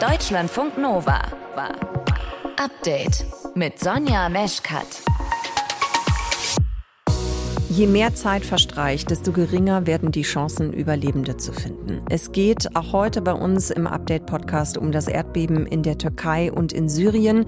Deutschlandfunk Nova. Update mit Sonja Meschkat. Je mehr Zeit verstreicht, desto geringer werden die Chancen, Überlebende zu finden. Es geht auch heute bei uns im Update-Podcast um das Erdbeben in der Türkei und in Syrien.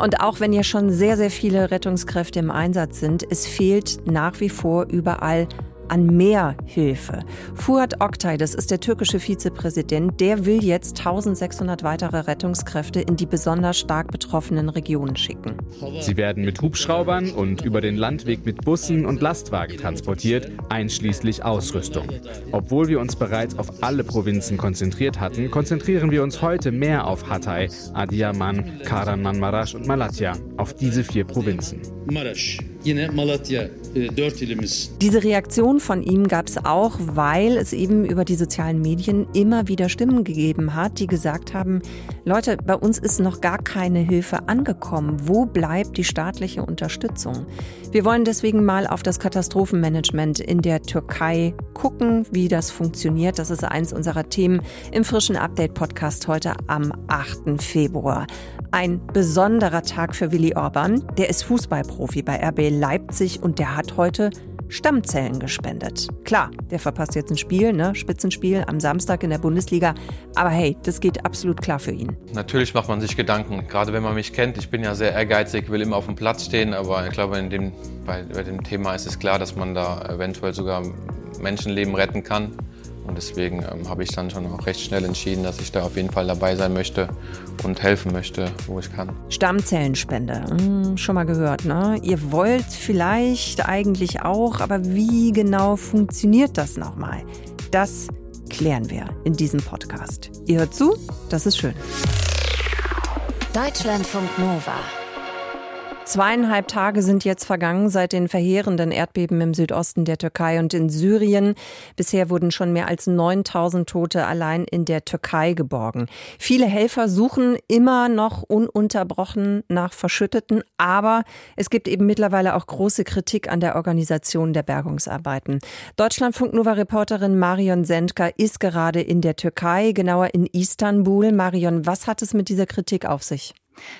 Und auch wenn ja schon sehr, sehr viele Rettungskräfte im Einsatz sind, es fehlt nach wie vor überall an mehr Hilfe. Fuat Oktay, das ist der türkische Vizepräsident, der will jetzt 1600 weitere Rettungskräfte in die besonders stark betroffenen Regionen schicken. Sie werden mit Hubschraubern und über den Landweg mit Bussen und Lastwagen transportiert, einschließlich Ausrüstung. Obwohl wir uns bereits auf alle Provinzen konzentriert hatten, konzentrieren wir uns heute mehr auf Hatay, Adiyaman, Kahramanmaraş und Malatya, auf diese vier Provinzen. Maraş, yine Malatya, ilimiz. Diese Reaktion von ihm gab es auch, weil es eben über die sozialen Medien immer wieder Stimmen gegeben hat, die gesagt haben, Leute, bei uns ist noch gar keine Hilfe angekommen. Wo bleibt die staatliche Unterstützung? Wir wollen deswegen mal auf das Katastrophenmanagement in der Türkei gucken, wie das funktioniert. Das ist eins unserer Themen im frischen Update-Podcast heute am 8. Februar. Ein besonderer Tag für Willi Orban. Der ist Fußballprofi bei RB Leipzig und der hat heute Stammzellen gespendet. Klar, der verpasst jetzt ein Spiel, ne? Spitzenspiel am Samstag in der Bundesliga. Aber hey, das geht absolut klar für ihn. Natürlich macht man sich Gedanken, gerade wenn man mich kennt. Ich bin ja sehr ehrgeizig, will immer auf dem Platz stehen, aber ich glaube, dem, bei, bei dem Thema ist es klar, dass man da eventuell sogar Menschenleben retten kann. Und deswegen ähm, habe ich dann schon auch recht schnell entschieden, dass ich da auf jeden Fall dabei sein möchte und helfen möchte, wo ich kann. Stammzellenspende, hm, schon mal gehört, ne? Ihr wollt vielleicht eigentlich auch, aber wie genau funktioniert das nochmal? Das klären wir in diesem Podcast. Ihr hört zu, das ist schön. Deutschlandfunk Nova. Zweieinhalb Tage sind jetzt vergangen seit den verheerenden Erdbeben im Südosten der Türkei und in Syrien. Bisher wurden schon mehr als 9000 Tote allein in der Türkei geborgen. Viele Helfer suchen immer noch ununterbrochen nach Verschütteten, aber es gibt eben mittlerweile auch große Kritik an der Organisation der Bergungsarbeiten. Deutschlandfunk Nova Reporterin Marion Sendka ist gerade in der Türkei, genauer in Istanbul. Marion, was hat es mit dieser Kritik auf sich?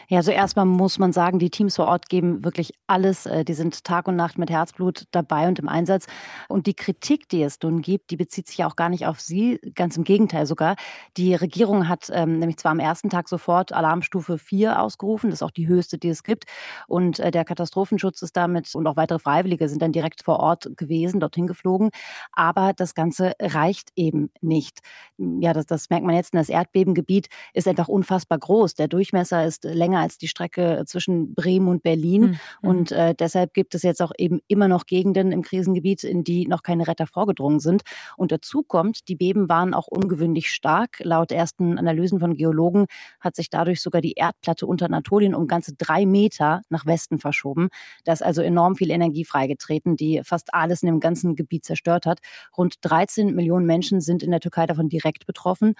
Ja, also erstmal muss man sagen, die Teams vor Ort geben wirklich alles. Äh, die sind Tag und Nacht mit Herzblut dabei und im Einsatz. Und die Kritik, die es nun gibt, die bezieht sich ja auch gar nicht auf sie, ganz im Gegenteil sogar. Die Regierung hat ähm, nämlich zwar am ersten Tag sofort Alarmstufe 4 ausgerufen, das ist auch die höchste, die es gibt. Und äh, der Katastrophenschutz ist damit und auch weitere Freiwillige sind dann direkt vor Ort gewesen, dorthin geflogen. Aber das Ganze reicht eben nicht. Ja, das, das merkt man jetzt. Das Erdbebengebiet ist einfach unfassbar groß. Der Durchmesser ist länger als die Strecke zwischen Bremen und Berlin. Mhm. Und äh, deshalb gibt es jetzt auch eben immer noch Gegenden im Krisengebiet, in die noch keine Retter vorgedrungen sind. Und dazu kommt, die Beben waren auch ungewöhnlich stark. Laut ersten Analysen von Geologen hat sich dadurch sogar die Erdplatte unter Anatolien um ganze drei Meter nach Westen verschoben. Da ist also enorm viel Energie freigetreten, die fast alles in dem ganzen Gebiet zerstört hat. Rund 13 Millionen Menschen sind in der Türkei davon direkt betroffen.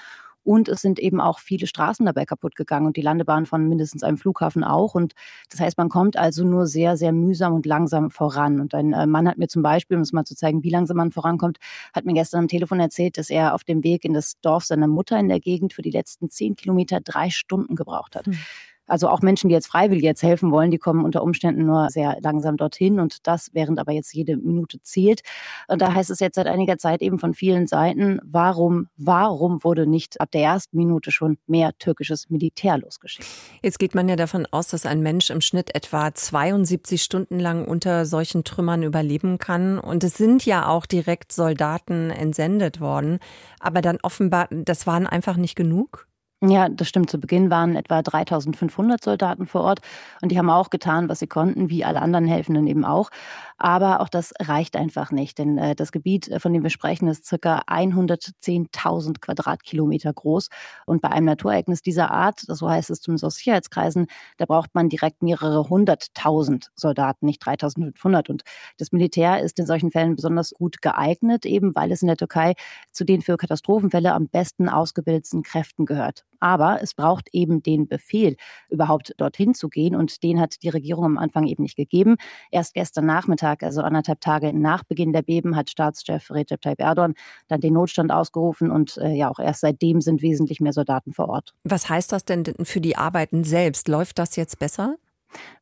Und es sind eben auch viele Straßen dabei kaputt gegangen und die Landebahn von mindestens einem Flughafen auch. Und das heißt, man kommt also nur sehr, sehr mühsam und langsam voran. Und ein äh, Mann hat mir zum Beispiel, um es mal zu zeigen, wie langsam man vorankommt, hat mir gestern am Telefon erzählt, dass er auf dem Weg in das Dorf seiner Mutter in der Gegend für die letzten zehn Kilometer drei Stunden gebraucht hat. Mhm. Also auch Menschen, die jetzt freiwillig jetzt helfen wollen, die kommen unter Umständen nur sehr langsam dorthin und das, während aber jetzt jede Minute zählt. Und da heißt es jetzt seit einiger Zeit eben von vielen Seiten, warum, warum wurde nicht ab der ersten Minute schon mehr türkisches Militär losgeschickt? Jetzt geht man ja davon aus, dass ein Mensch im Schnitt etwa 72 Stunden lang unter solchen Trümmern überleben kann. Und es sind ja auch direkt Soldaten entsendet worden. Aber dann offenbar, das waren einfach nicht genug? Ja, das stimmt. Zu Beginn waren etwa 3500 Soldaten vor Ort und die haben auch getan, was sie konnten, wie alle anderen Helfenden eben auch. Aber auch das reicht einfach nicht, denn äh, das Gebiet, äh, von dem wir sprechen, ist circa 110.000 Quadratkilometer groß. Und bei einem Naturereignis dieser Art, so heißt es zumindest aus Sicherheitskreisen, da braucht man direkt mehrere hunderttausend Soldaten, nicht 3500. Und das Militär ist in solchen Fällen besonders gut geeignet, eben weil es in der Türkei zu den für Katastrophenfälle am besten ausgebildeten Kräften gehört. Aber es braucht eben den Befehl, überhaupt dorthin zu gehen. Und den hat die Regierung am Anfang eben nicht gegeben. Erst gestern Nachmittag, also anderthalb Tage nach Beginn der Beben, hat Staatschef Recep Tayyip Erdogan dann den Notstand ausgerufen. Und äh, ja, auch erst seitdem sind wesentlich mehr Soldaten vor Ort. Was heißt das denn für die Arbeiten selbst? Läuft das jetzt besser?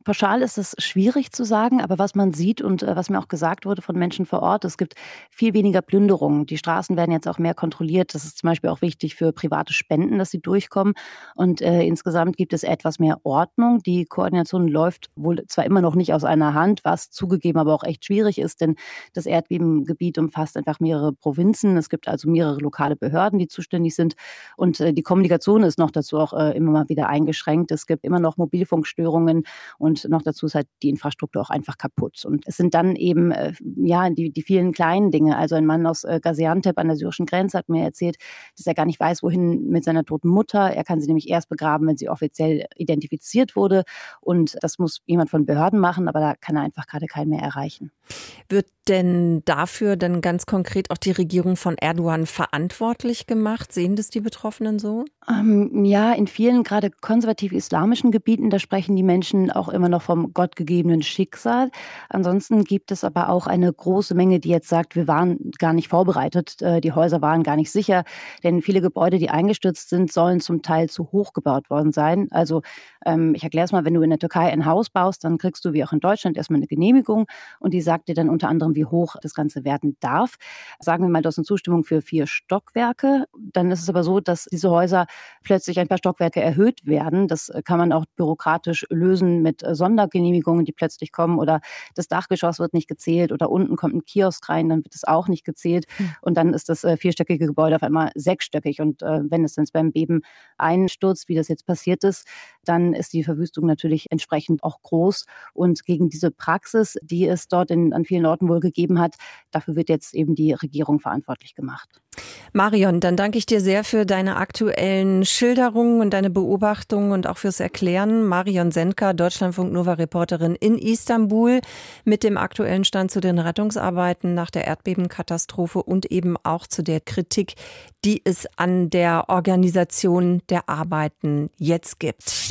Pauschal ist es schwierig zu sagen, aber was man sieht und äh, was mir auch gesagt wurde von Menschen vor Ort, es gibt viel weniger Plünderungen. Die Straßen werden jetzt auch mehr kontrolliert. Das ist zum Beispiel auch wichtig für private Spenden, dass sie durchkommen. Und äh, insgesamt gibt es etwas mehr Ordnung. Die Koordination läuft wohl zwar immer noch nicht aus einer Hand, was zugegeben aber auch echt schwierig ist, denn das Erdbebengebiet umfasst einfach mehrere Provinzen. Es gibt also mehrere lokale Behörden, die zuständig sind. Und äh, die Kommunikation ist noch dazu auch äh, immer mal wieder eingeschränkt. Es gibt immer noch Mobilfunkstörungen. Und noch dazu ist halt die Infrastruktur auch einfach kaputt. Und es sind dann eben, äh, ja, die, die vielen kleinen Dinge. Also ein Mann aus äh, Gaziantep an der syrischen Grenze hat mir erzählt, dass er gar nicht weiß, wohin mit seiner toten Mutter. Er kann sie nämlich erst begraben, wenn sie offiziell identifiziert wurde. Und das muss jemand von Behörden machen, aber da kann er einfach gerade keinen mehr erreichen. Wird denn dafür dann ganz konkret auch die Regierung von Erdogan verantwortlich gemacht? Sehen das die Betroffenen so? Ähm, ja, in vielen gerade konservativ-islamischen Gebieten, da sprechen die Menschen auch immer noch vom gottgegebenen Schicksal. Ansonsten gibt es aber auch eine große Menge, die jetzt sagt, wir waren gar nicht vorbereitet, äh, die Häuser waren gar nicht sicher, denn viele Gebäude, die eingestürzt sind, sollen zum Teil zu hoch gebaut worden sein. Also ähm, ich erkläre es mal, wenn du in der Türkei ein Haus baust, dann kriegst du wie auch in Deutschland erstmal eine Genehmigung und die sagt dir dann unter anderem, wie hoch das Ganze werden darf. Sagen wir mal, du hast eine Zustimmung für vier Stockwerke. Dann ist es aber so, dass diese Häuser plötzlich ein paar Stockwerke erhöht werden. Das kann man auch bürokratisch lösen mit Sondergenehmigungen, die plötzlich kommen oder das Dachgeschoss wird nicht gezählt oder unten kommt ein Kiosk rein, dann wird es auch nicht gezählt hm. und dann ist das äh, vierstöckige Gebäude auf einmal sechsstöckig und äh, wenn es dann beim Beben einstürzt, wie das jetzt passiert ist, dann ist die Verwüstung natürlich entsprechend auch groß und gegen diese Praxis, die es dort in, an vielen Orten wohl gegeben hat, dafür wird jetzt eben die Regierung verantwortlich gemacht. Marion, dann danke ich dir sehr für deine aktuellen Schilderungen und deine Beobachtungen und auch fürs Erklären. Marion Senka, Deutschlandfunk Nova Reporterin in Istanbul mit dem aktuellen Stand zu den Rettungsarbeiten nach der Erdbebenkatastrophe und eben auch zu der Kritik, die es an der Organisation der Arbeiten jetzt gibt.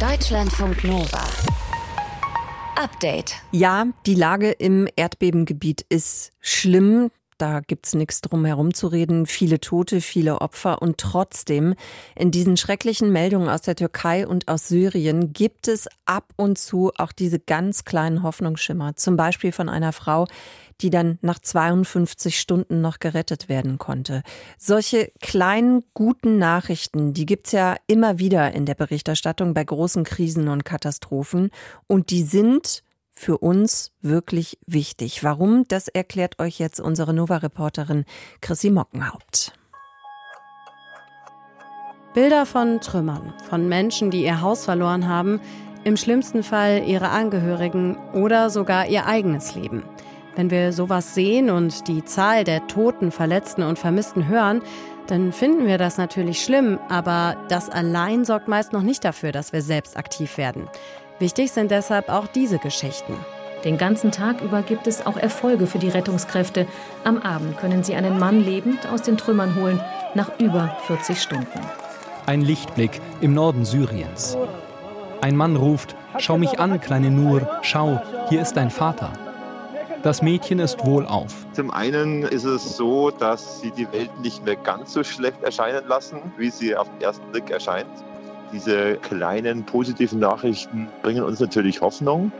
Deutschlandfunk Nova. Update. Ja, die Lage im Erdbebengebiet ist schlimm. Da gibt's nichts drum herum zu reden. Viele Tote, viele Opfer. Und trotzdem, in diesen schrecklichen Meldungen aus der Türkei und aus Syrien gibt es ab und zu auch diese ganz kleinen Hoffnungsschimmer. Zum Beispiel von einer Frau, die dann nach 52 Stunden noch gerettet werden konnte. Solche kleinen, guten Nachrichten, die gibt's ja immer wieder in der Berichterstattung bei großen Krisen und Katastrophen. Und die sind für uns wirklich wichtig. Warum? Das erklärt euch jetzt unsere Nova-Reporterin Chrissy Mockenhaupt. Bilder von Trümmern, von Menschen, die ihr Haus verloren haben, im schlimmsten Fall ihre Angehörigen oder sogar ihr eigenes Leben. Wenn wir sowas sehen und die Zahl der Toten, Verletzten und Vermissten hören, dann finden wir das natürlich schlimm, aber das allein sorgt meist noch nicht dafür, dass wir selbst aktiv werden. Wichtig sind deshalb auch diese Geschichten. Den ganzen Tag über gibt es auch Erfolge für die Rettungskräfte. Am Abend können sie einen Mann lebend aus den Trümmern holen, nach über 40 Stunden. Ein Lichtblick im Norden Syriens. Ein Mann ruft, schau mich an, kleine Nur, schau, hier ist dein Vater. Das Mädchen ist wohlauf. Zum einen ist es so, dass sie die Welt nicht mehr ganz so schlecht erscheinen lassen, wie sie auf den ersten Blick erscheint. Diese kleinen positiven Nachrichten bringen uns natürlich Hoffnung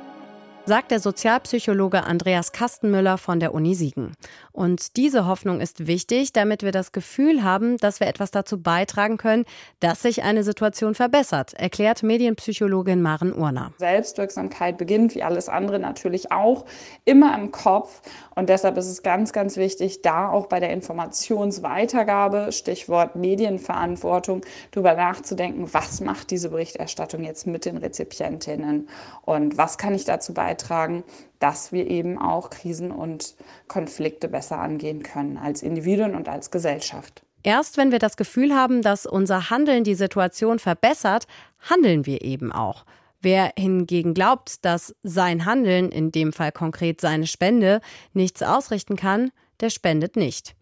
sagt der Sozialpsychologe Andreas Kastenmüller von der Uni Siegen. Und diese Hoffnung ist wichtig, damit wir das Gefühl haben, dass wir etwas dazu beitragen können, dass sich eine Situation verbessert, erklärt Medienpsychologin Maren Urner. Selbstwirksamkeit beginnt, wie alles andere natürlich auch, immer im Kopf. Und deshalb ist es ganz, ganz wichtig, da auch bei der Informationsweitergabe, Stichwort Medienverantwortung, darüber nachzudenken, was macht diese Berichterstattung jetzt mit den Rezipientinnen und was kann ich dazu beitragen beitragen, dass wir eben auch Krisen und Konflikte besser angehen können als Individuen und als Gesellschaft. Erst wenn wir das Gefühl haben, dass unser Handeln die Situation verbessert, handeln wir eben auch. Wer hingegen glaubt, dass sein Handeln, in dem Fall konkret seine Spende, nichts ausrichten kann, der spendet nicht.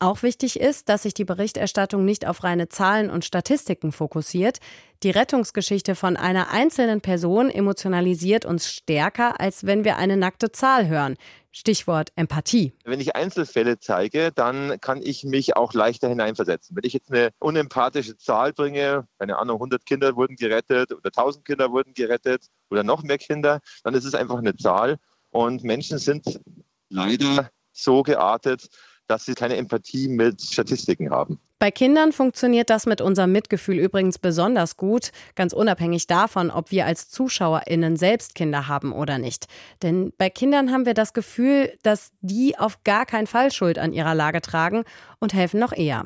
Auch wichtig ist, dass sich die Berichterstattung nicht auf reine Zahlen und Statistiken fokussiert. Die Rettungsgeschichte von einer einzelnen Person emotionalisiert uns stärker, als wenn wir eine nackte Zahl hören. Stichwort Empathie. Wenn ich Einzelfälle zeige, dann kann ich mich auch leichter hineinversetzen. Wenn ich jetzt eine unempathische Zahl bringe, keine Ahnung, 100 Kinder wurden gerettet oder 1000 Kinder wurden gerettet oder noch mehr Kinder, dann ist es einfach eine Zahl. Und Menschen sind leider so geartet, dass sie keine Empathie mit Statistiken haben. Bei Kindern funktioniert das mit unserem Mitgefühl übrigens besonders gut, ganz unabhängig davon, ob wir als Zuschauerinnen selbst Kinder haben oder nicht. Denn bei Kindern haben wir das Gefühl, dass die auf gar keinen Fall Schuld an ihrer Lage tragen und helfen noch eher.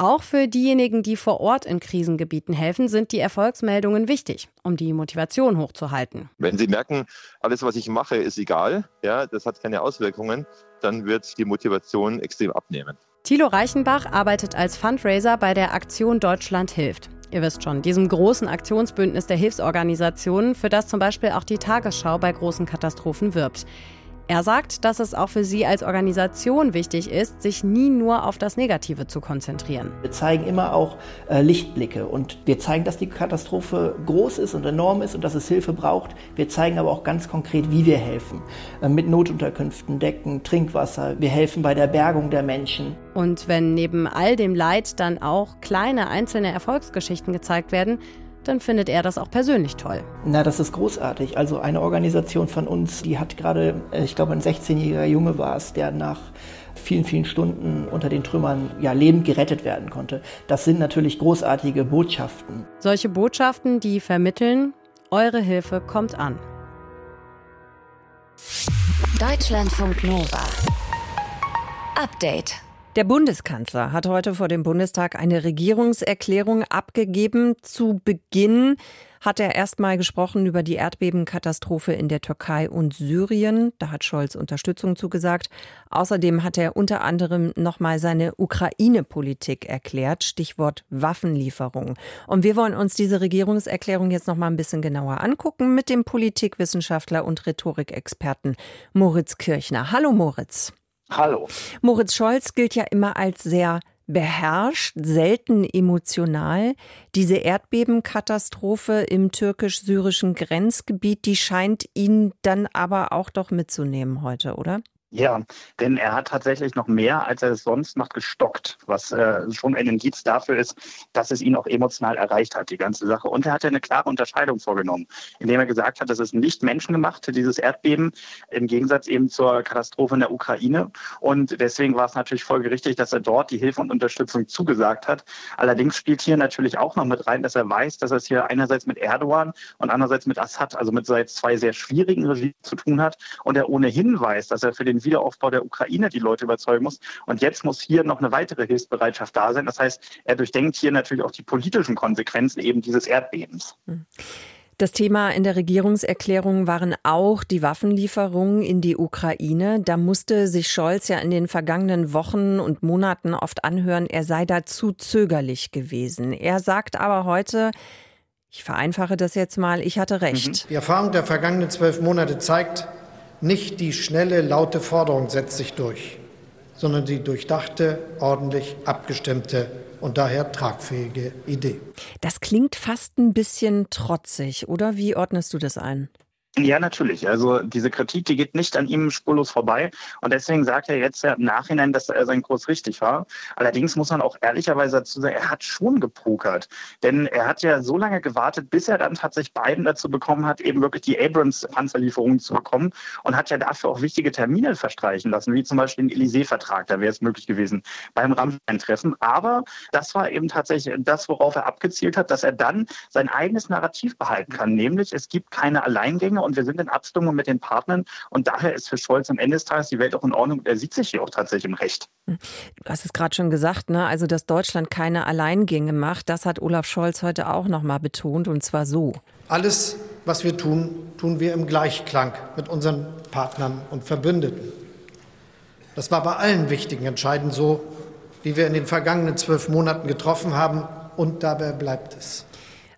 Auch für diejenigen, die vor Ort in Krisengebieten helfen, sind die Erfolgsmeldungen wichtig, um die Motivation hochzuhalten. Wenn Sie merken, alles, was ich mache, ist egal, ja, das hat keine Auswirkungen, dann wird die Motivation extrem abnehmen. Thilo Reichenbach arbeitet als Fundraiser bei der Aktion Deutschland hilft. Ihr wisst schon, diesem großen Aktionsbündnis der Hilfsorganisationen, für das zum Beispiel auch die Tagesschau bei großen Katastrophen wirbt. Er sagt, dass es auch für sie als Organisation wichtig ist, sich nie nur auf das Negative zu konzentrieren. Wir zeigen immer auch äh, Lichtblicke und wir zeigen, dass die Katastrophe groß ist und enorm ist und dass es Hilfe braucht. Wir zeigen aber auch ganz konkret, wie wir helfen. Äh, mit Notunterkünften, Decken, Trinkwasser. Wir helfen bei der Bergung der Menschen. Und wenn neben all dem Leid dann auch kleine einzelne Erfolgsgeschichten gezeigt werden, dann findet er das auch persönlich toll. Na, das ist großartig. Also eine Organisation von uns, die hat gerade, äh, ich glaube, ein 16-jähriger Junge war es, der nach vielen, vielen Stunden unter den Trümmern ja lebend gerettet werden konnte. Das sind natürlich großartige Botschaften. Solche Botschaften, die vermitteln, eure Hilfe kommt an. Deutschlandfunk Nova. Update. Der Bundeskanzler hat heute vor dem Bundestag eine Regierungserklärung abgegeben. Zu Beginn hat er erstmal gesprochen über die Erdbebenkatastrophe in der Türkei und Syrien. Da hat Scholz Unterstützung zugesagt. Außerdem hat er unter anderem nochmal seine Ukraine-Politik erklärt. Stichwort Waffenlieferung. Und wir wollen uns diese Regierungserklärung jetzt nochmal ein bisschen genauer angucken mit dem Politikwissenschaftler und Rhetorikexperten Moritz Kirchner. Hallo Moritz. Hallo. Moritz Scholz gilt ja immer als sehr beherrscht, selten emotional. Diese Erdbebenkatastrophe im türkisch-syrischen Grenzgebiet, die scheint ihn dann aber auch doch mitzunehmen heute, oder? Ja, denn er hat tatsächlich noch mehr, als er es sonst macht, gestockt, was äh, schon ein Indiz dafür ist, dass es ihn auch emotional erreicht hat, die ganze Sache. Und er hat eine klare Unterscheidung vorgenommen, indem er gesagt hat, das ist nicht menschengemacht, dieses Erdbeben, im Gegensatz eben zur Katastrophe in der Ukraine. Und deswegen war es natürlich folgerichtig, dass er dort die Hilfe und Unterstützung zugesagt hat. Allerdings spielt hier natürlich auch noch mit rein, dass er weiß, dass er es hier einerseits mit Erdogan und andererseits mit Assad, also mit zwei sehr schwierigen Regimen zu tun hat. Und er ohnehin weiß, dass er für den Wiederaufbau der Ukraine die Leute überzeugen muss. Und jetzt muss hier noch eine weitere Hilfsbereitschaft da sein. Das heißt, er durchdenkt hier natürlich auch die politischen Konsequenzen eben dieses Erdbebens. Das Thema in der Regierungserklärung waren auch die Waffenlieferungen in die Ukraine. Da musste sich Scholz ja in den vergangenen Wochen und Monaten oft anhören, er sei da zu zögerlich gewesen. Er sagt aber heute, ich vereinfache das jetzt mal, ich hatte recht. Mhm. Die Erfahrung der vergangenen zwölf Monate zeigt, nicht die schnelle, laute Forderung setzt sich durch, sondern die durchdachte, ordentlich abgestimmte und daher tragfähige Idee. Das klingt fast ein bisschen trotzig, oder? Wie ordnest du das ein? Ja, natürlich. Also diese Kritik, die geht nicht an ihm spurlos vorbei. Und deswegen sagt er jetzt ja im Nachhinein, dass er sein Kurs richtig war. Allerdings muss man auch ehrlicherweise dazu sagen, er hat schon gepokert. Denn er hat ja so lange gewartet, bis er dann tatsächlich Biden dazu bekommen hat, eben wirklich die Abrams-Panzerlieferungen zu bekommen und hat ja dafür auch wichtige Termine verstreichen lassen, wie zum Beispiel den Élysée-Vertrag. Da wäre es möglich gewesen beim Rammstein-Treffen. Aber das war eben tatsächlich das, worauf er abgezielt hat, dass er dann sein eigenes Narrativ behalten kann. Nämlich, es gibt keine Alleingänge und wir sind in Abstimmung mit den Partnern. Und daher ist für Scholz am Ende des Tages die Welt auch in Ordnung. Er sieht sich hier auch tatsächlich im Recht. Du hast es gerade schon gesagt, ne? also dass Deutschland keine Alleingänge macht, das hat Olaf Scholz heute auch noch mal betont und zwar so. Alles, was wir tun, tun wir im Gleichklang mit unseren Partnern und Verbündeten. Das war bei allen wichtigen Entscheidungen so, die wir in den vergangenen zwölf Monaten getroffen haben, und dabei bleibt es.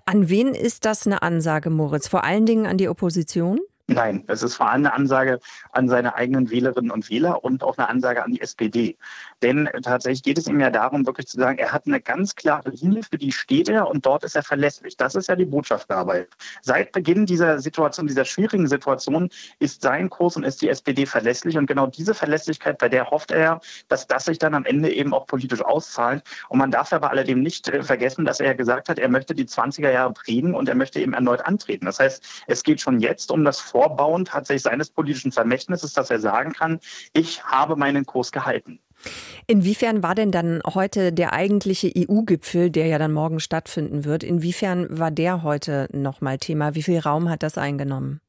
An wen ist das eine Ansage, Moritz? Vor allen Dingen an die Opposition? Nein, es ist vor allem eine Ansage an seine eigenen Wählerinnen und Wähler und auch eine Ansage an die SPD. Denn tatsächlich geht es ihm ja darum, wirklich zu sagen, er hat eine ganz klare Linie, für die steht er und dort ist er verlässlich. Das ist ja die Botschaft dabei. Seit Beginn dieser Situation, dieser schwierigen Situation, ist sein Kurs und ist die SPD verlässlich. Und genau diese Verlässlichkeit, bei der hofft er, dass das sich dann am Ende eben auch politisch auszahlt. Und man darf aber alledem nicht äh, vergessen, dass er gesagt hat, er möchte die 20er Jahre prägen und er möchte eben erneut antreten. Das heißt, es geht schon jetzt um das Vorbauen tatsächlich seines politischen Vermächtnisses, dass er sagen kann, ich habe meinen Kurs gehalten. Inwiefern war denn dann heute der eigentliche EU-Gipfel, der ja dann morgen stattfinden wird, inwiefern war der heute nochmal Thema? Wie viel Raum hat das eingenommen?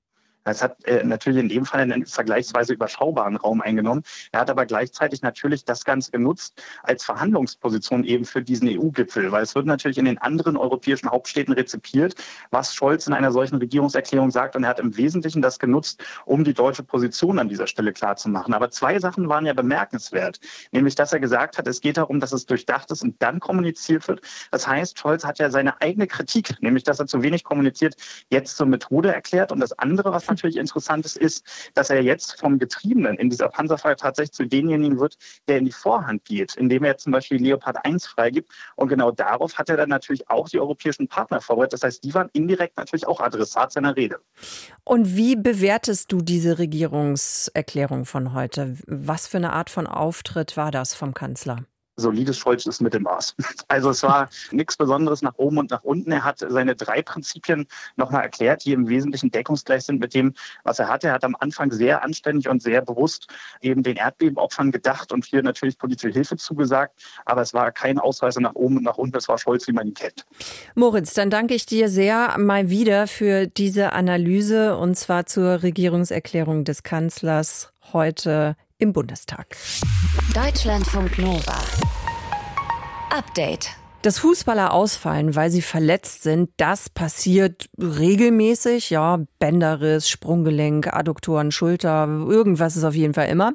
Es hat äh, natürlich in dem Fall einen vergleichsweise überschaubaren Raum eingenommen. Er hat aber gleichzeitig natürlich das Ganze genutzt als Verhandlungsposition eben für diesen EU-Gipfel, weil es wird natürlich in den anderen europäischen Hauptstädten rezipiert, was Scholz in einer solchen Regierungserklärung sagt. Und er hat im Wesentlichen das genutzt, um die deutsche Position an dieser Stelle klarzumachen. Aber zwei Sachen waren ja bemerkenswert, nämlich dass er gesagt hat, es geht darum, dass es durchdacht ist und dann kommuniziert wird. Das heißt, Scholz hat ja seine eigene Kritik, nämlich dass er zu wenig kommuniziert, jetzt zur Methode erklärt. Und das andere, was natürlich interessant ist, ist, dass er jetzt vom Getriebenen in dieser Panzerfrage tatsächlich zu denjenigen wird, der in die Vorhand geht, indem er zum Beispiel Leopard 1 freigibt. Und genau darauf hat er dann natürlich auch die europäischen Partner vorbereitet. Das heißt, die waren indirekt natürlich auch Adressat seiner Rede. Und wie bewertest du diese Regierungserklärung von heute? Was für eine Art von Auftritt war das vom Kanzler? Solides Scholz ist Mittelmaß. Also es war nichts Besonderes nach oben und nach unten. Er hat seine drei Prinzipien nochmal erklärt, die im Wesentlichen deckungsgleich sind mit dem, was er hatte. Er hat am Anfang sehr anständig und sehr bewusst eben den Erdbebenopfern gedacht und hier natürlich politische Hilfe zugesagt. Aber es war kein Ausreißer nach oben und nach unten. Es war Scholz, wie man ihn kennt. Moritz, dann danke ich dir sehr mal wieder für diese Analyse und zwar zur Regierungserklärung des Kanzlers heute im Bundestag. Deutschlandfunk Nova. Update. Dass Fußballer ausfallen, weil sie verletzt sind, das passiert regelmäßig. Ja, Bänderriss, Sprunggelenk, Adduktoren, Schulter, irgendwas ist auf jeden Fall immer.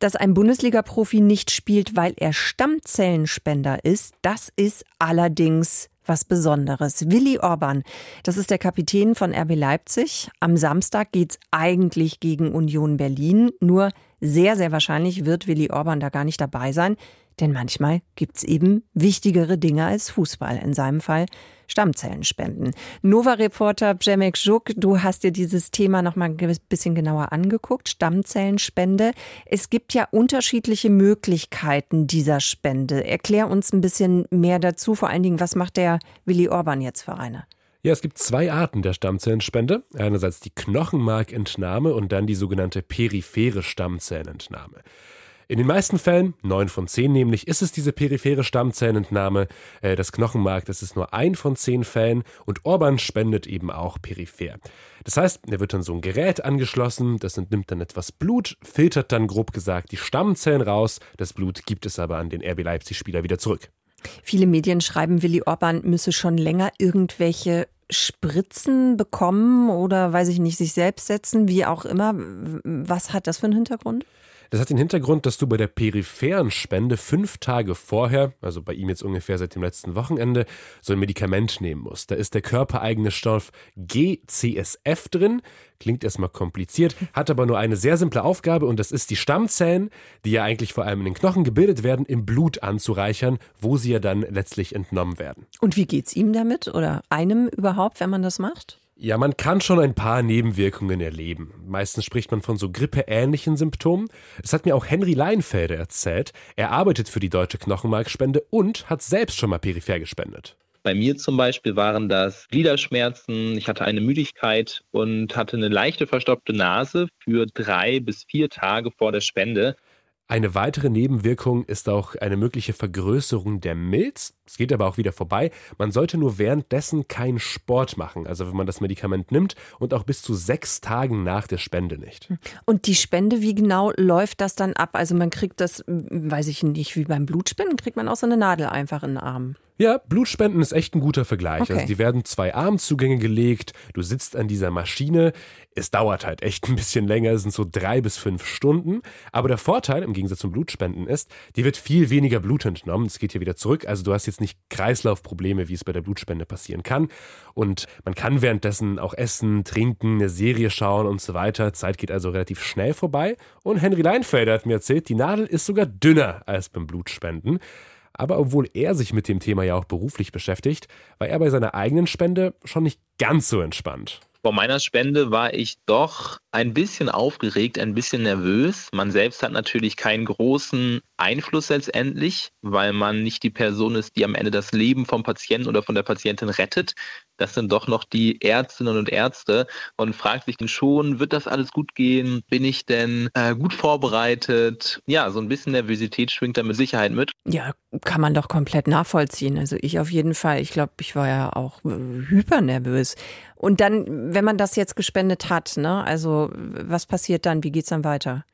Dass ein Bundesliga-Profi nicht spielt, weil er Stammzellenspender ist, das ist allerdings was Besonderes. Willi Orban, das ist der Kapitän von RB Leipzig. Am Samstag geht's eigentlich gegen Union Berlin. Nur sehr, sehr wahrscheinlich wird Willi Orban da gar nicht dabei sein. Denn manchmal gibt's eben wichtigere Dinge als Fußball. In seinem Fall Stammzellenspenden. Nova-Reporter Przemek Juk, du hast dir dieses Thema noch mal ein bisschen genauer angeguckt. Stammzellenspende. Es gibt ja unterschiedliche Möglichkeiten dieser Spende. Erklär uns ein bisschen mehr dazu. Vor allen Dingen, was macht der Willi Orban jetzt für eine? Ja, es gibt zwei Arten der Stammzellenspende. Einerseits die Knochenmarkentnahme und dann die sogenannte periphere Stammzellenentnahme. In den meisten Fällen, neun von zehn nämlich, ist es diese periphere Stammzellenentnahme. Äh, das Knochenmark, das ist nur ein von zehn Fällen und Orban spendet eben auch peripher. Das heißt, er wird dann so ein Gerät angeschlossen, das entnimmt dann etwas Blut, filtert dann grob gesagt die Stammzellen raus, das Blut gibt es aber an den RB Leipzig-Spieler wieder zurück. Viele Medien schreiben, Willi Orban müsse schon länger irgendwelche Spritzen bekommen oder weiß ich nicht, sich selbst setzen, wie auch immer. Was hat das für einen Hintergrund? Das hat den Hintergrund, dass du bei der peripheren Spende fünf Tage vorher, also bei ihm jetzt ungefähr seit dem letzten Wochenende, so ein Medikament nehmen musst. Da ist der körpereigene Stoff GCSF drin. Klingt erstmal kompliziert, hat aber nur eine sehr simple Aufgabe und das ist die Stammzellen, die ja eigentlich vor allem in den Knochen gebildet werden, im Blut anzureichern, wo sie ja dann letztlich entnommen werden. Und wie geht's ihm damit oder einem überhaupt, wenn man das macht? Ja, man kann schon ein paar Nebenwirkungen erleben. Meistens spricht man von so grippeähnlichen Symptomen. Das hat mir auch Henry Leinfelder erzählt. Er arbeitet für die Deutsche Knochenmarkspende und hat selbst schon mal peripher gespendet. Bei mir zum Beispiel waren das Gliederschmerzen, ich hatte eine Müdigkeit und hatte eine leichte verstopfte Nase für drei bis vier Tage vor der Spende. Eine weitere Nebenwirkung ist auch eine mögliche Vergrößerung der Milz. Es geht aber auch wieder vorbei. Man sollte nur währenddessen keinen Sport machen, also wenn man das Medikament nimmt und auch bis zu sechs Tagen nach der Spende nicht. Und die Spende, wie genau läuft das dann ab? Also man kriegt das, weiß ich nicht, wie beim Blutspenden, kriegt man auch so eine Nadel einfach in den Arm. Ja, Blutspenden ist echt ein guter Vergleich. Okay. Also die werden zwei Armzugänge gelegt, du sitzt an dieser Maschine. Es dauert halt echt ein bisschen länger, es sind so drei bis fünf Stunden. Aber der Vorteil im Gegensatz zum Blutspenden ist, dir wird viel weniger Blut entnommen. Es geht hier wieder zurück. Also du hast jetzt nicht Kreislaufprobleme, wie es bei der Blutspende passieren kann. Und man kann währenddessen auch essen, trinken, eine Serie schauen und so weiter. Zeit geht also relativ schnell vorbei. Und Henry Leinfelder hat mir erzählt, die Nadel ist sogar dünner als beim Blutspenden. Aber obwohl er sich mit dem Thema ja auch beruflich beschäftigt, war er bei seiner eigenen Spende schon nicht ganz so entspannt. Vor meiner Spende war ich doch ein bisschen aufgeregt, ein bisschen nervös. Man selbst hat natürlich keinen großen Einfluss letztendlich, weil man nicht die Person ist, die am Ende das Leben vom Patienten oder von der Patientin rettet. Das sind doch noch die Ärztinnen und Ärzte und fragt sich schon, wird das alles gut gehen? Bin ich denn äh, gut vorbereitet? Ja, so ein bisschen Nervosität schwingt da mit Sicherheit mit. Ja, kann man doch komplett nachvollziehen. Also ich auf jeden Fall. Ich glaube, ich war ja auch äh, hypernervös. Und dann, wenn man das jetzt gespendet hat, ne, also was passiert dann? Wie geht's dann weiter?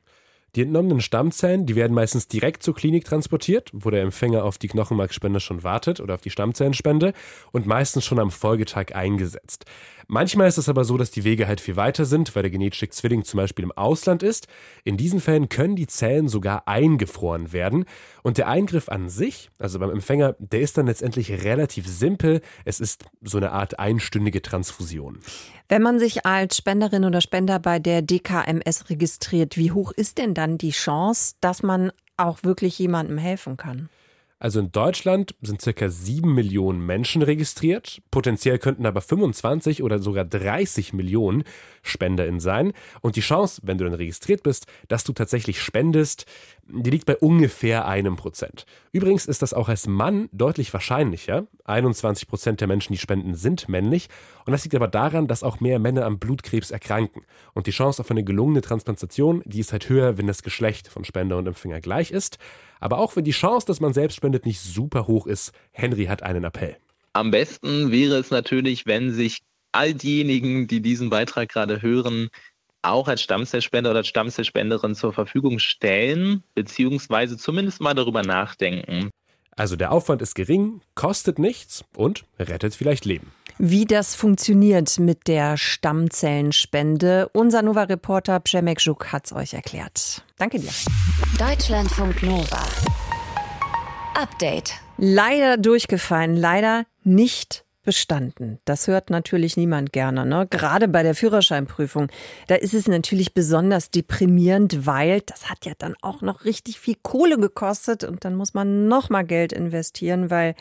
Die entnommenen Stammzellen, die werden meistens direkt zur Klinik transportiert, wo der Empfänger auf die Knochenmarkspende schon wartet oder auf die Stammzellenspende und meistens schon am Folgetag eingesetzt. Manchmal ist es aber so, dass die Wege halt viel weiter sind, weil der genetische Zwilling zum Beispiel im Ausland ist. In diesen Fällen können die Zellen sogar eingefroren werden. Und der Eingriff an sich, also beim Empfänger, der ist dann letztendlich relativ simpel. Es ist so eine Art einstündige Transfusion. Wenn man sich als Spenderin oder Spender bei der DKMS registriert, wie hoch ist denn dann die Chance, dass man auch wirklich jemandem helfen kann? Also in Deutschland sind circa 7 Millionen Menschen registriert. Potenziell könnten aber 25 oder sogar 30 Millionen SpenderInnen sein. Und die Chance, wenn du dann registriert bist, dass du tatsächlich spendest, die liegt bei ungefähr einem Prozent. Übrigens ist das auch als Mann deutlich wahrscheinlicher. 21 Prozent der Menschen, die spenden, sind männlich. Und das liegt aber daran, dass auch mehr Männer am Blutkrebs erkranken. Und die Chance auf eine gelungene Transplantation, die ist halt höher, wenn das Geschlecht von Spender und Empfänger gleich ist. Aber auch wenn die Chance, dass man selbst spendet, nicht super hoch ist, Henry hat einen Appell. Am besten wäre es natürlich, wenn sich all diejenigen, die diesen Beitrag gerade hören, auch als Stammzellspender oder als Stammzellspenderin zur Verfügung stellen, beziehungsweise zumindest mal darüber nachdenken. Also der Aufwand ist gering, kostet nichts und rettet vielleicht Leben. Wie das funktioniert mit der Stammzellenspende, unser Nova-Reporter Przemek Juk hat es euch erklärt. Danke dir. Deutschlandfunk Nova. Update. Leider durchgefallen, leider nicht bestanden. Das hört natürlich niemand gerne, ne? Gerade bei der Führerscheinprüfung. Da ist es natürlich besonders deprimierend, weil das hat ja dann auch noch richtig viel Kohle gekostet und dann muss man noch mal Geld investieren, weil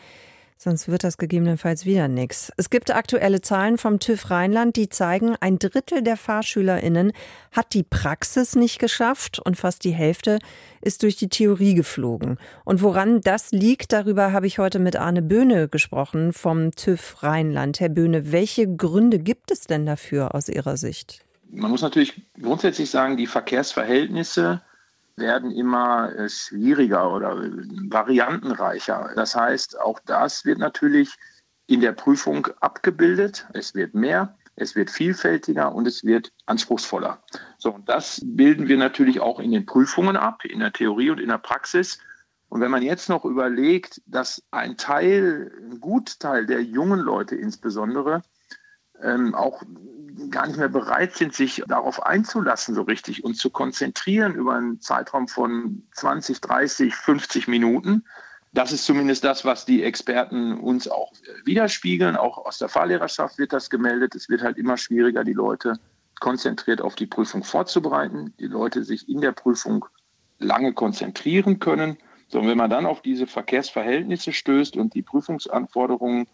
Sonst wird das gegebenenfalls wieder nichts. Es gibt aktuelle Zahlen vom TÜV Rheinland, die zeigen, ein Drittel der FahrschülerInnen hat die Praxis nicht geschafft und fast die Hälfte ist durch die Theorie geflogen. Und woran das liegt, darüber habe ich heute mit Arne Böhne gesprochen vom TÜV Rheinland. Herr Böhne, welche Gründe gibt es denn dafür aus Ihrer Sicht? Man muss natürlich grundsätzlich sagen, die Verkehrsverhältnisse werden immer äh, schwieriger oder äh, variantenreicher. Das heißt, auch das wird natürlich in der Prüfung abgebildet. Es wird mehr, es wird vielfältiger und es wird anspruchsvoller. So, und das bilden wir natürlich auch in den Prüfungen ab, in der Theorie und in der Praxis. Und wenn man jetzt noch überlegt, dass ein Teil, ein Gutteil der jungen Leute insbesondere, ähm, auch gar nicht mehr bereit sind, sich darauf einzulassen so richtig und zu konzentrieren über einen Zeitraum von 20, 30, 50 Minuten. Das ist zumindest das, was die Experten uns auch widerspiegeln. Auch aus der Fahrlehrerschaft wird das gemeldet. Es wird halt immer schwieriger, die Leute konzentriert auf die Prüfung vorzubereiten, die Leute sich in der Prüfung lange konzentrieren können. So, und wenn man dann auf diese Verkehrsverhältnisse stößt und die Prüfungsanforderungen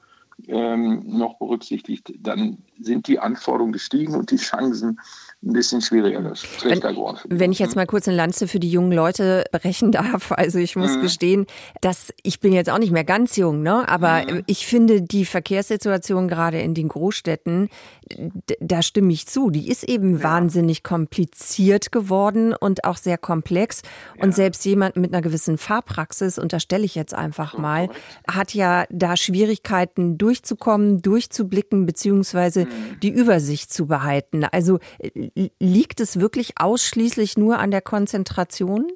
ähm, noch berücksichtigt, dann sind die Anforderungen gestiegen und die Chancen ein bisschen schwieriger, das schlechter geworden. Wenn ich jetzt mal kurz eine Lanze für die jungen Leute brechen darf, also ich muss mhm. gestehen, dass ich bin jetzt auch nicht mehr ganz jung, ne? aber mhm. ich finde die Verkehrssituation gerade in den Großstädten, da stimme ich zu, die ist eben ja. wahnsinnig kompliziert geworden und auch sehr komplex ja. und selbst jemand mit einer gewissen Fahrpraxis, unterstelle ich jetzt einfach mal, hat ja da Schwierigkeiten durchzukommen, durchzublicken beziehungsweise mhm. die Übersicht zu behalten. Also liegt es wirklich ausschließlich nur an der Konzentration?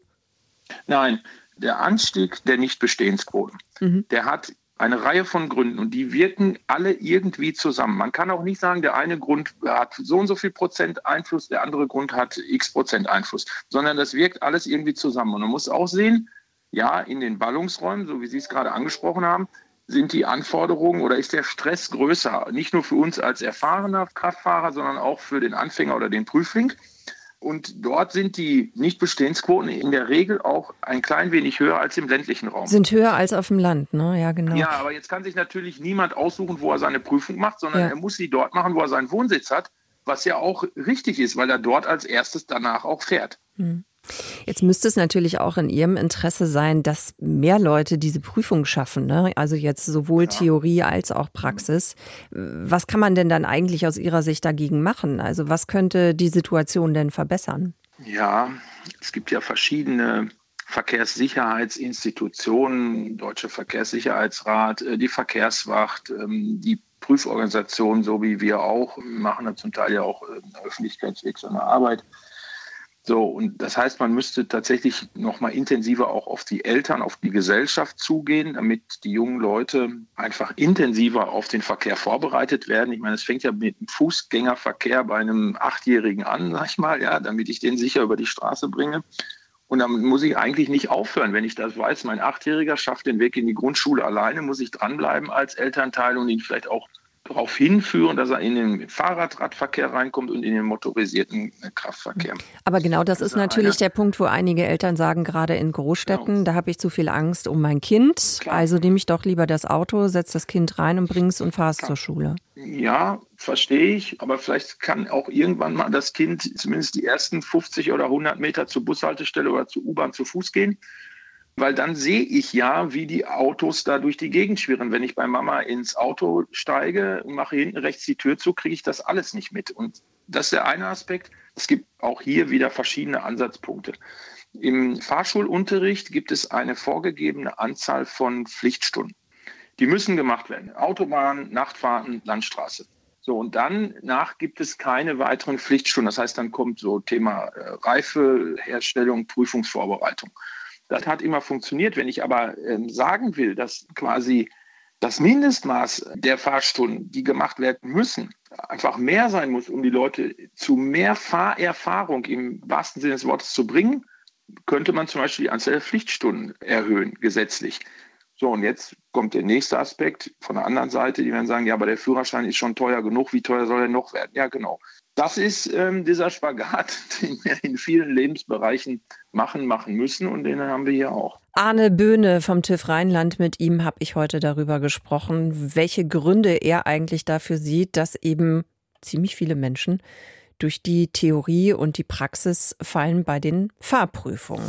Nein, der Anstieg der Nichtbestehensquoten, mhm. der hat eine Reihe von Gründen und die wirken alle irgendwie zusammen. Man kann auch nicht sagen, der eine Grund hat so und so viel Prozent Einfluss, der andere Grund hat x Prozent Einfluss, sondern das wirkt alles irgendwie zusammen. Und man muss auch sehen, ja, in den Ballungsräumen, so wie Sie es gerade angesprochen haben, sind die Anforderungen oder ist der Stress größer, nicht nur für uns als erfahrener Kraftfahrer, sondern auch für den Anfänger oder den Prüfling. Und dort sind die Nichtbestehensquoten in der Regel auch ein klein wenig höher als im ländlichen Raum. Sind höher als auf dem Land, ne? Ja, genau. Ja, aber jetzt kann sich natürlich niemand aussuchen, wo er seine Prüfung macht, sondern ja. er muss sie dort machen, wo er seinen Wohnsitz hat, was ja auch richtig ist, weil er dort als erstes danach auch fährt. Hm. Jetzt müsste es natürlich auch in Ihrem Interesse sein, dass mehr Leute diese Prüfung schaffen. Ne? Also jetzt sowohl ja. Theorie als auch Praxis. Was kann man denn dann eigentlich aus Ihrer Sicht dagegen machen? Also was könnte die Situation denn verbessern? Ja, es gibt ja verschiedene Verkehrssicherheitsinstitutionen, Deutsche Verkehrssicherheitsrat, äh, die Verkehrswacht, ähm, die Prüforganisationen, so wie wir auch, machen da zum Teil ja auch äh, öffentlichkeitswirksame Arbeit. So, und das heißt, man müsste tatsächlich noch mal intensiver auch auf die Eltern, auf die Gesellschaft zugehen, damit die jungen Leute einfach intensiver auf den Verkehr vorbereitet werden. Ich meine, es fängt ja mit dem Fußgängerverkehr bei einem Achtjährigen an, sag ich mal, ja, damit ich den sicher über die Straße bringe. Und damit muss ich eigentlich nicht aufhören. Wenn ich das weiß, mein Achtjähriger schafft den Weg in die Grundschule alleine, muss ich dranbleiben als Elternteil und ihn vielleicht auch darauf hinführen, dass er in den Fahrradradverkehr reinkommt und in den motorisierten Kraftverkehr. Aber genau das ist natürlich der Punkt, wo einige Eltern sagen, gerade in Großstädten, genau. da habe ich zu viel Angst um mein Kind. Klar. Also nehme ich doch lieber das Auto, setze das Kind rein und bringe es und fahre es zur Schule. Ja, verstehe ich. Aber vielleicht kann auch irgendwann mal das Kind zumindest die ersten 50 oder 100 Meter zur Bushaltestelle oder zur U-Bahn zu Fuß gehen weil dann sehe ich ja, wie die Autos da durch die Gegend schwirren. Wenn ich bei Mama ins Auto steige und mache hinten rechts die Tür zu, kriege ich das alles nicht mit. Und das ist der eine Aspekt. Es gibt auch hier wieder verschiedene Ansatzpunkte. Im Fahrschulunterricht gibt es eine vorgegebene Anzahl von Pflichtstunden. Die müssen gemacht werden. Autobahn, Nachtfahrten, Landstraße. So, und dann nach gibt es keine weiteren Pflichtstunden. Das heißt, dann kommt so Thema äh, Reifeherstellung, Prüfungsvorbereitung. Das hat immer funktioniert. Wenn ich aber äh, sagen will, dass quasi das Mindestmaß der Fahrstunden, die gemacht werden müssen, einfach mehr sein muss, um die Leute zu mehr Fahrerfahrung im wahrsten Sinne des Wortes zu bringen, könnte man zum Beispiel die Anzahl der Pflichtstunden erhöhen, gesetzlich. So, und jetzt kommt der nächste Aspekt von der anderen Seite, die werden sagen, ja, aber der Führerschein ist schon teuer genug, wie teuer soll er noch werden? Ja, genau. Das ist ähm, dieser Spagat, den wir in vielen Lebensbereichen machen, machen müssen und den haben wir hier auch. Arne Böhne vom TÜV Rheinland, mit ihm habe ich heute darüber gesprochen, welche Gründe er eigentlich dafür sieht, dass eben ziemlich viele Menschen durch die Theorie und die Praxis fallen bei den Fahrprüfungen.